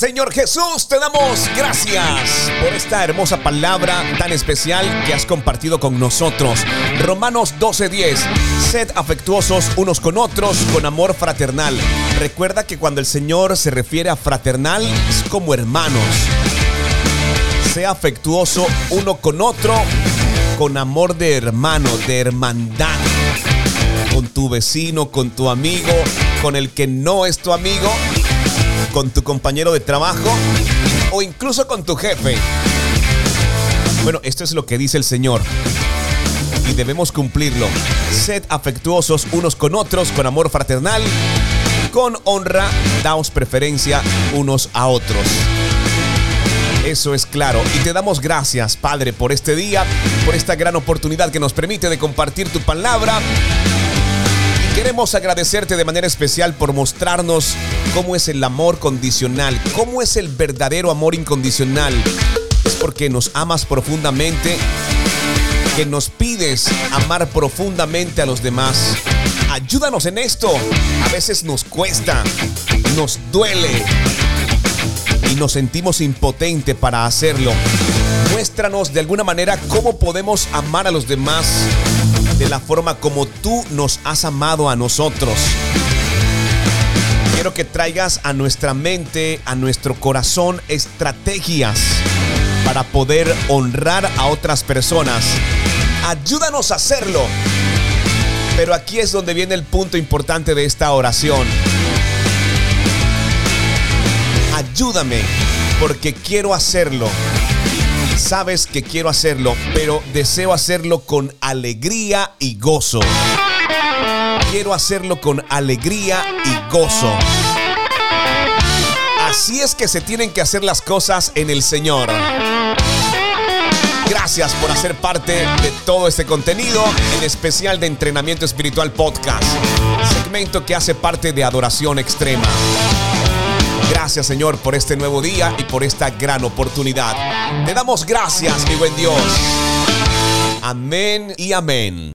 Señor Jesús, te damos gracias por esta hermosa palabra tan especial que has compartido con nosotros. Romanos 12:10. Sed afectuosos unos con otros con amor fraternal. Recuerda que cuando el Señor se refiere a fraternal es como hermanos. Sea afectuoso uno con otro con amor de hermano, de hermandad. Con tu vecino, con tu amigo, con el que no es tu amigo con tu compañero de trabajo o incluso con tu jefe. Bueno, esto es lo que dice el Señor y debemos cumplirlo. Sed afectuosos unos con otros con amor fraternal, con honra, daos preferencia unos a otros. Eso es claro. Y te damos gracias, Padre, por este día, por esta gran oportunidad que nos permite de compartir tu palabra Queremos agradecerte de manera especial por mostrarnos cómo es el amor condicional, cómo es el verdadero amor incondicional. Es porque nos amas profundamente, que nos pides amar profundamente a los demás. Ayúdanos en esto. A veces nos cuesta, nos duele y nos sentimos impotentes para hacerlo. Muéstranos de alguna manera cómo podemos amar a los demás de la forma como tú nos has amado a nosotros. Quiero que traigas a nuestra mente, a nuestro corazón, estrategias para poder honrar a otras personas. Ayúdanos a hacerlo. Pero aquí es donde viene el punto importante de esta oración. Ayúdame porque quiero hacerlo Sabes que quiero hacerlo, pero deseo hacerlo con alegría y gozo. Quiero hacerlo con alegría y gozo. Así es que se tienen que hacer las cosas en el Señor. Gracias por hacer parte de todo este contenido, en especial de Entrenamiento Espiritual Podcast, segmento que hace parte de Adoración Extrema. Gracias Señor por este nuevo día y por esta gran oportunidad. Te damos gracias, mi buen Dios. Amén y amén.